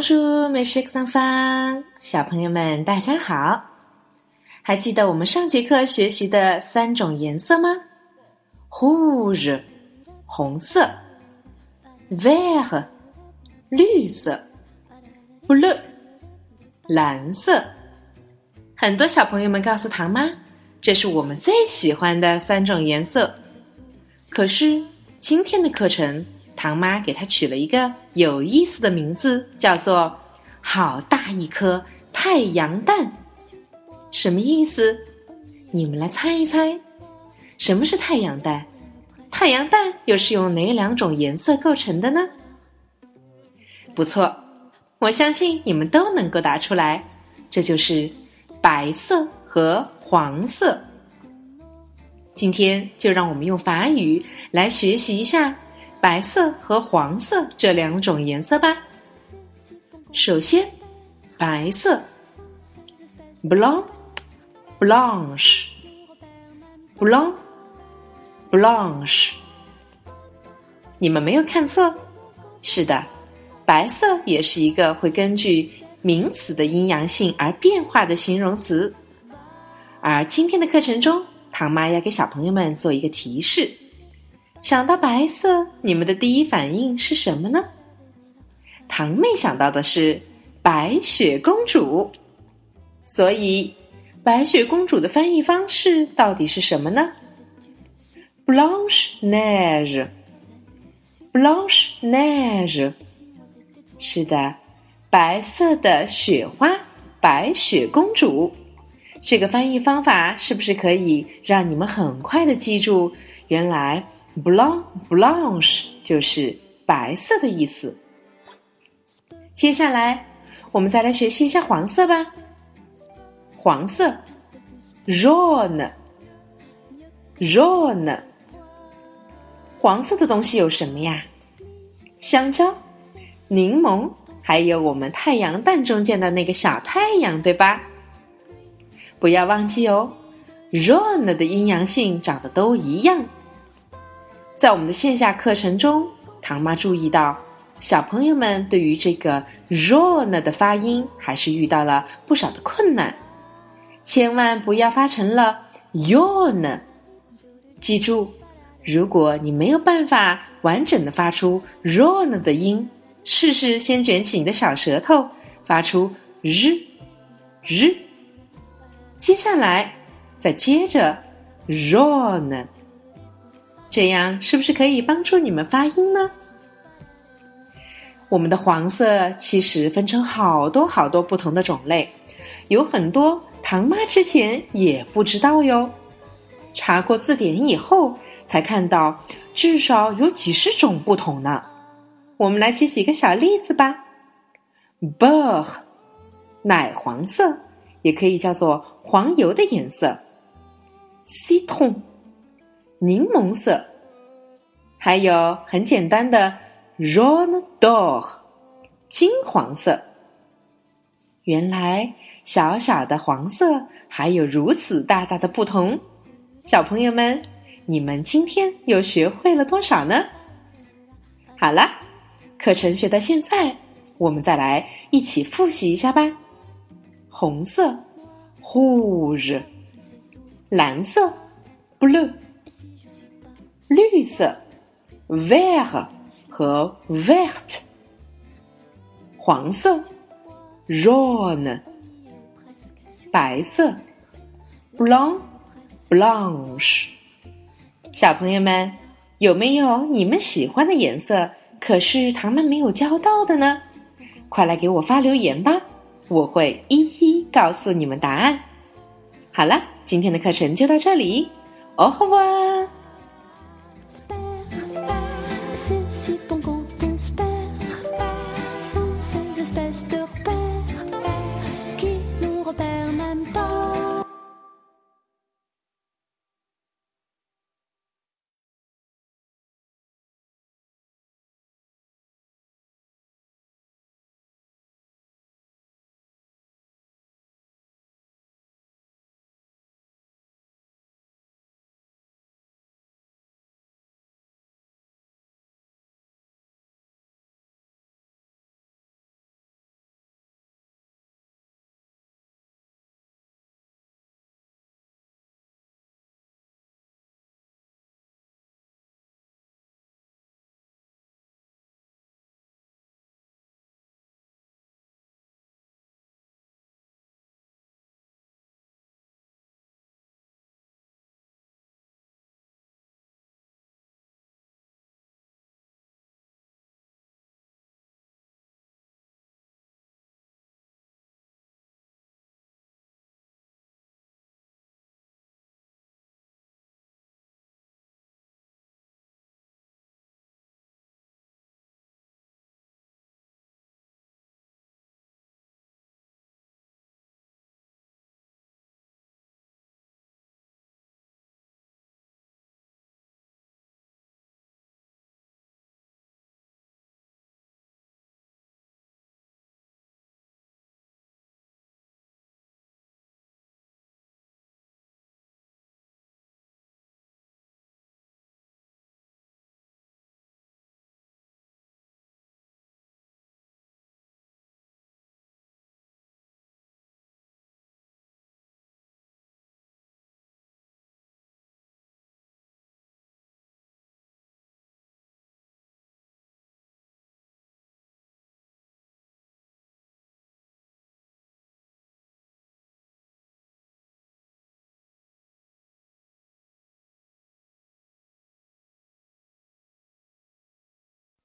Bonjour, mes chers enfants，小朋友们，大家好！还记得我们上节课学习的三种颜色吗？Rouge，红色；Vert，绿色；Bleu，蓝色。很多小朋友们告诉唐妈，这是我们最喜欢的三种颜色。可是今天的课程。唐妈给它取了一个有意思的名字，叫做“好大一颗太阳蛋”。什么意思？你们来猜一猜，什么是太阳蛋？太阳蛋又是用哪两种颜色构成的呢？不错，我相信你们都能够答出来，这就是白色和黄色。今天就让我们用法语来学习一下。白色和黄色这两种颜色吧。首先，白色，blanc，blanche，blanc，blanche。你们没有看错，是的，白色也是一个会根据名词的阴阳性而变化的形容词。而今天的课程中，唐妈要给小朋友们做一个提示。想到白色，你们的第一反应是什么呢？堂妹想到的是白雪公主，所以白雪公主的翻译方式到底是什么呢？Blanche neige，Blanche neige，是的，白色的雪花，白雪公主。这个翻译方法是不是可以让你们很快的记住？原来。Blanc blanche 就是白色的意思。接下来，我们再来学习一下黄色吧。黄色，jaune，jaune。黄色的东西有什么呀？香蕉、柠檬，还有我们太阳蛋中间的那个小太阳，对吧？不要忘记哦，jaune 的阴阳性长得都一样。在我们的线下课程中，唐妈注意到，小朋友们对于这个 “rone” 的发音还是遇到了不少的困难，千万不要发成了 “yon”。记住，如果你没有办法完整的发出 “rone” 的音，试试先卷起你的小舌头，发出 “r r”，接下来再接着 “rone”。这样是不是可以帮助你们发音呢？我们的黄色其实分成好多好多不同的种类，有很多唐妈之前也不知道哟。查过字典以后，才看到至少有几十种不同呢。我们来举几个小例子吧。Beurre，奶黄色，也可以叫做黄油的颜色。citon。柠檬色，还有很简单的 ron d'or，金黄色。原来小小的黄色还有如此大大的不同。小朋友们，你们今天又学会了多少呢？好了，课程学到现在，我们再来一起复习一下吧。红色，rouge；蓝色，blue。绿色，vert 和 vert，黄色，jaune，白色，blanc blanche。小朋友们，有没有你们喜欢的颜色？可是他们没有教到的呢？快来给我发留言吧，我会一一告诉你们答案。好了，今天的课程就到这里，哦吼哇！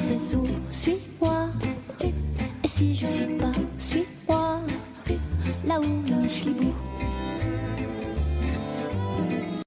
se sous-suit